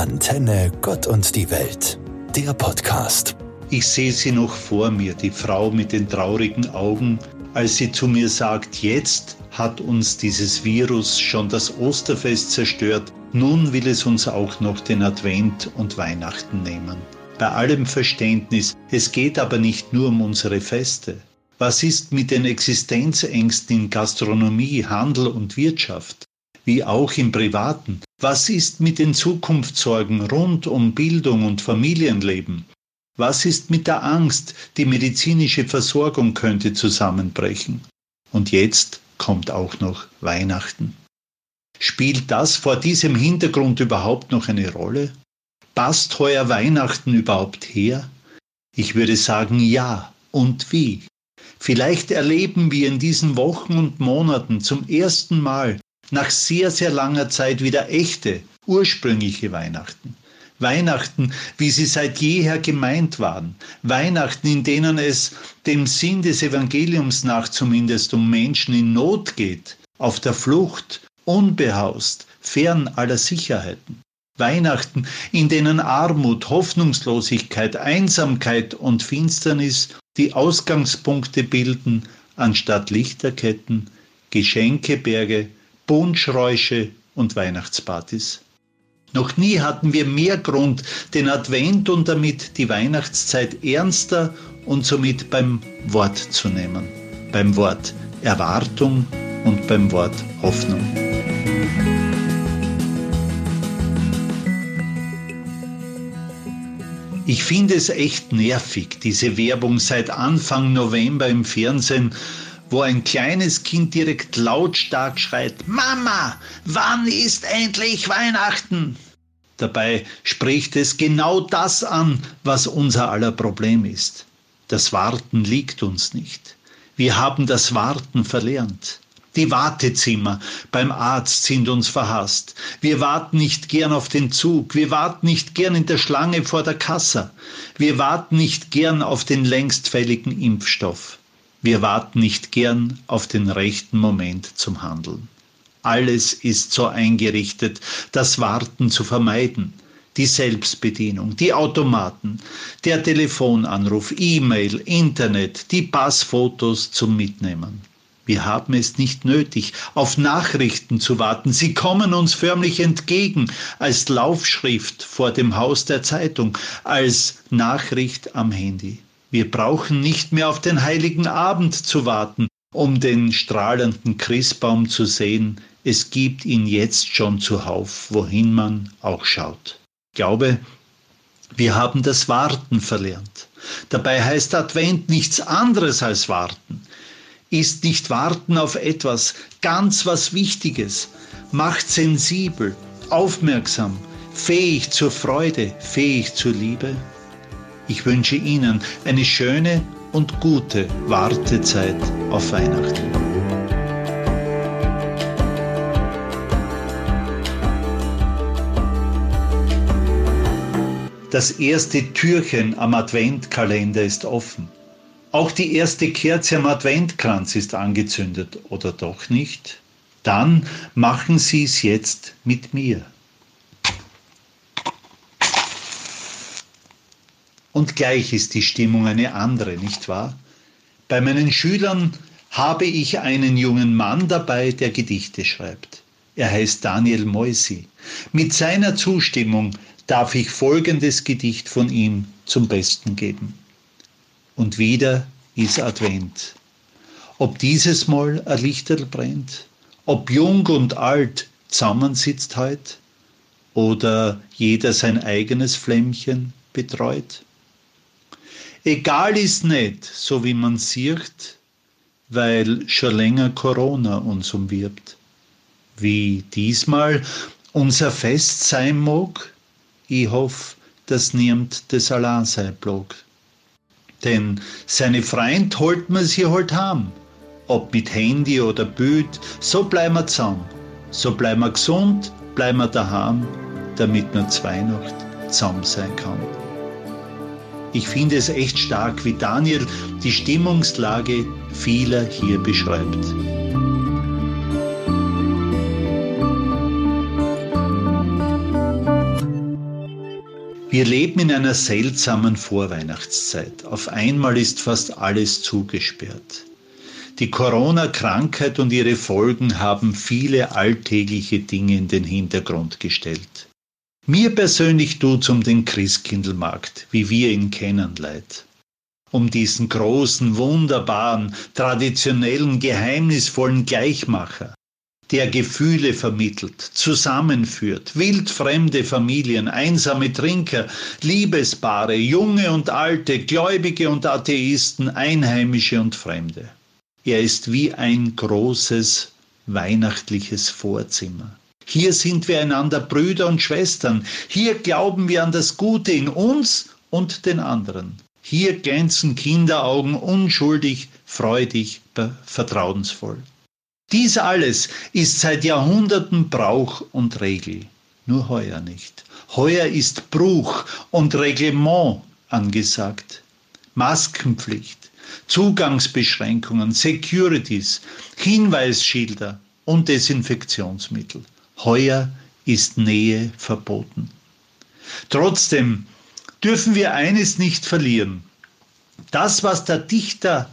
Antenne Gott und die Welt, der Podcast. Ich sehe sie noch vor mir, die Frau mit den traurigen Augen, als sie zu mir sagt, jetzt hat uns dieses Virus schon das Osterfest zerstört, nun will es uns auch noch den Advent und Weihnachten nehmen. Bei allem Verständnis, es geht aber nicht nur um unsere Feste. Was ist mit den Existenzängsten in Gastronomie, Handel und Wirtschaft? Wie auch im Privaten. Was ist mit den Zukunftssorgen rund um Bildung und Familienleben? Was ist mit der Angst, die medizinische Versorgung könnte zusammenbrechen? Und jetzt kommt auch noch Weihnachten. Spielt das vor diesem Hintergrund überhaupt noch eine Rolle? Passt heuer Weihnachten überhaupt her? Ich würde sagen ja. Und wie? Vielleicht erleben wir in diesen Wochen und Monaten zum ersten Mal nach sehr, sehr langer Zeit wieder echte, ursprüngliche Weihnachten. Weihnachten, wie sie seit jeher gemeint waren. Weihnachten, in denen es dem Sinn des Evangeliums nach zumindest um Menschen in Not geht, auf der Flucht, unbehaust, fern aller Sicherheiten. Weihnachten, in denen Armut, Hoffnungslosigkeit, Einsamkeit und Finsternis die Ausgangspunkte bilden, anstatt Lichterketten, Geschenkeberge, Punschräusche und Weihnachtspartys. Noch nie hatten wir mehr Grund, den Advent und damit die Weihnachtszeit ernster und somit beim Wort zu nehmen. Beim Wort Erwartung und beim Wort Hoffnung. Ich finde es echt nervig, diese Werbung seit Anfang November im Fernsehen, wo ein kleines Kind direkt lautstark schreit, Mama, wann ist endlich Weihnachten? Dabei spricht es genau das an, was unser aller Problem ist. Das Warten liegt uns nicht. Wir haben das Warten verlernt. Die Wartezimmer beim Arzt sind uns verhasst. Wir warten nicht gern auf den Zug. Wir warten nicht gern in der Schlange vor der Kasse. Wir warten nicht gern auf den längst fälligen Impfstoff. Wir warten nicht gern auf den rechten Moment zum Handeln. Alles ist so eingerichtet, das Warten zu vermeiden. Die Selbstbedienung, die Automaten, der Telefonanruf, E-Mail, Internet, die Passfotos zum Mitnehmen. Wir haben es nicht nötig, auf Nachrichten zu warten. Sie kommen uns förmlich entgegen als Laufschrift vor dem Haus der Zeitung, als Nachricht am Handy. Wir brauchen nicht mehr auf den heiligen Abend zu warten, um den strahlenden Christbaum zu sehen. Es gibt ihn jetzt schon zuhauf, wohin man auch schaut. Glaube, wir haben das Warten verlernt. Dabei heißt Advent nichts anderes als Warten ist nicht warten auf etwas, ganz was Wichtiges, macht sensibel, aufmerksam, fähig zur Freude, fähig zur Liebe. Ich wünsche Ihnen eine schöne und gute Wartezeit auf Weihnachten. Das erste Türchen am Adventkalender ist offen. Auch die erste Kerze am Adventkranz ist angezündet, oder doch nicht? Dann machen Sie es jetzt mit mir. Und gleich ist die Stimmung eine andere, nicht wahr? Bei meinen Schülern habe ich einen jungen Mann dabei, der Gedichte schreibt. Er heißt Daniel Moisi. Mit seiner Zustimmung darf ich folgendes Gedicht von ihm zum Besten geben und wieder ist Advent. Ob dieses Mal ein Lichterl brennt, ob jung und alt zusammensitzt heut oder jeder sein eigenes Flämmchen betreut. Egal ist nicht, so wie man sieht, weil schon länger Corona uns umwirbt. Wie diesmal unser Fest sein mag, ich hoffe, dass niemand das allein sein blog. Denn seine Freund holt man sie halt haben. Ob mit Handy oder Bild, so bleiben wir zusammen. So bleiben wir gesund, bleiben wir daheim, damit man zwei Nacht zusammen sein kann. Ich finde es echt stark, wie Daniel die Stimmungslage vieler hier beschreibt. Wir leben in einer seltsamen Vorweihnachtszeit. Auf einmal ist fast alles zugesperrt. Die Corona-Krankheit und ihre Folgen haben viele alltägliche Dinge in den Hintergrund gestellt. Mir persönlich tut's um den Christkindlmarkt, wie wir ihn kennen, leid. Um diesen großen, wunderbaren, traditionellen, geheimnisvollen Gleichmacher, der Gefühle vermittelt, zusammenführt, wildfremde Familien, einsame Trinker, Liebespaare, junge und alte, Gläubige und Atheisten, Einheimische und Fremde. Er ist wie ein großes weihnachtliches Vorzimmer. Hier sind wir einander Brüder und Schwestern. Hier glauben wir an das Gute in uns und den anderen. Hier glänzen Kinderaugen unschuldig, freudig, vertrauensvoll. Dies alles ist seit Jahrhunderten Brauch und Regel, nur heuer nicht. Heuer ist Bruch und Reglement angesagt. Maskenpflicht, Zugangsbeschränkungen, Securities, Hinweisschilder und Desinfektionsmittel. Heuer ist Nähe verboten. Trotzdem dürfen wir eines nicht verlieren. Das, was der Dichter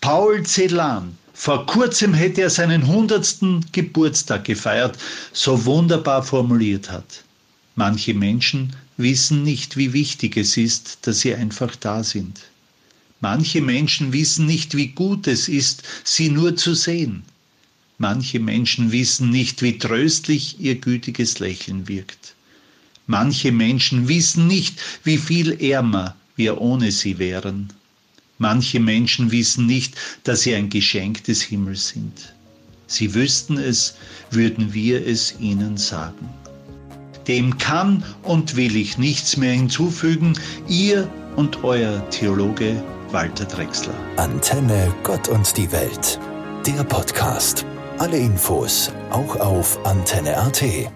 Paul Celan vor kurzem hätte er seinen hundertsten Geburtstag gefeiert, so wunderbar formuliert hat. Manche Menschen wissen nicht, wie wichtig es ist, dass sie einfach da sind. Manche Menschen wissen nicht, wie gut es ist, sie nur zu sehen. Manche Menschen wissen nicht, wie tröstlich ihr gütiges Lächeln wirkt. Manche Menschen wissen nicht, wie viel ärmer wir ohne sie wären. Manche Menschen wissen nicht, dass sie ein Geschenk des Himmels sind. Sie wüssten es, würden wir es ihnen sagen. Dem kann und will ich nichts mehr hinzufügen, ihr und euer Theologe Walter Drexler. Antenne Gott und die Welt, der Podcast. Alle Infos auch auf antenne.at.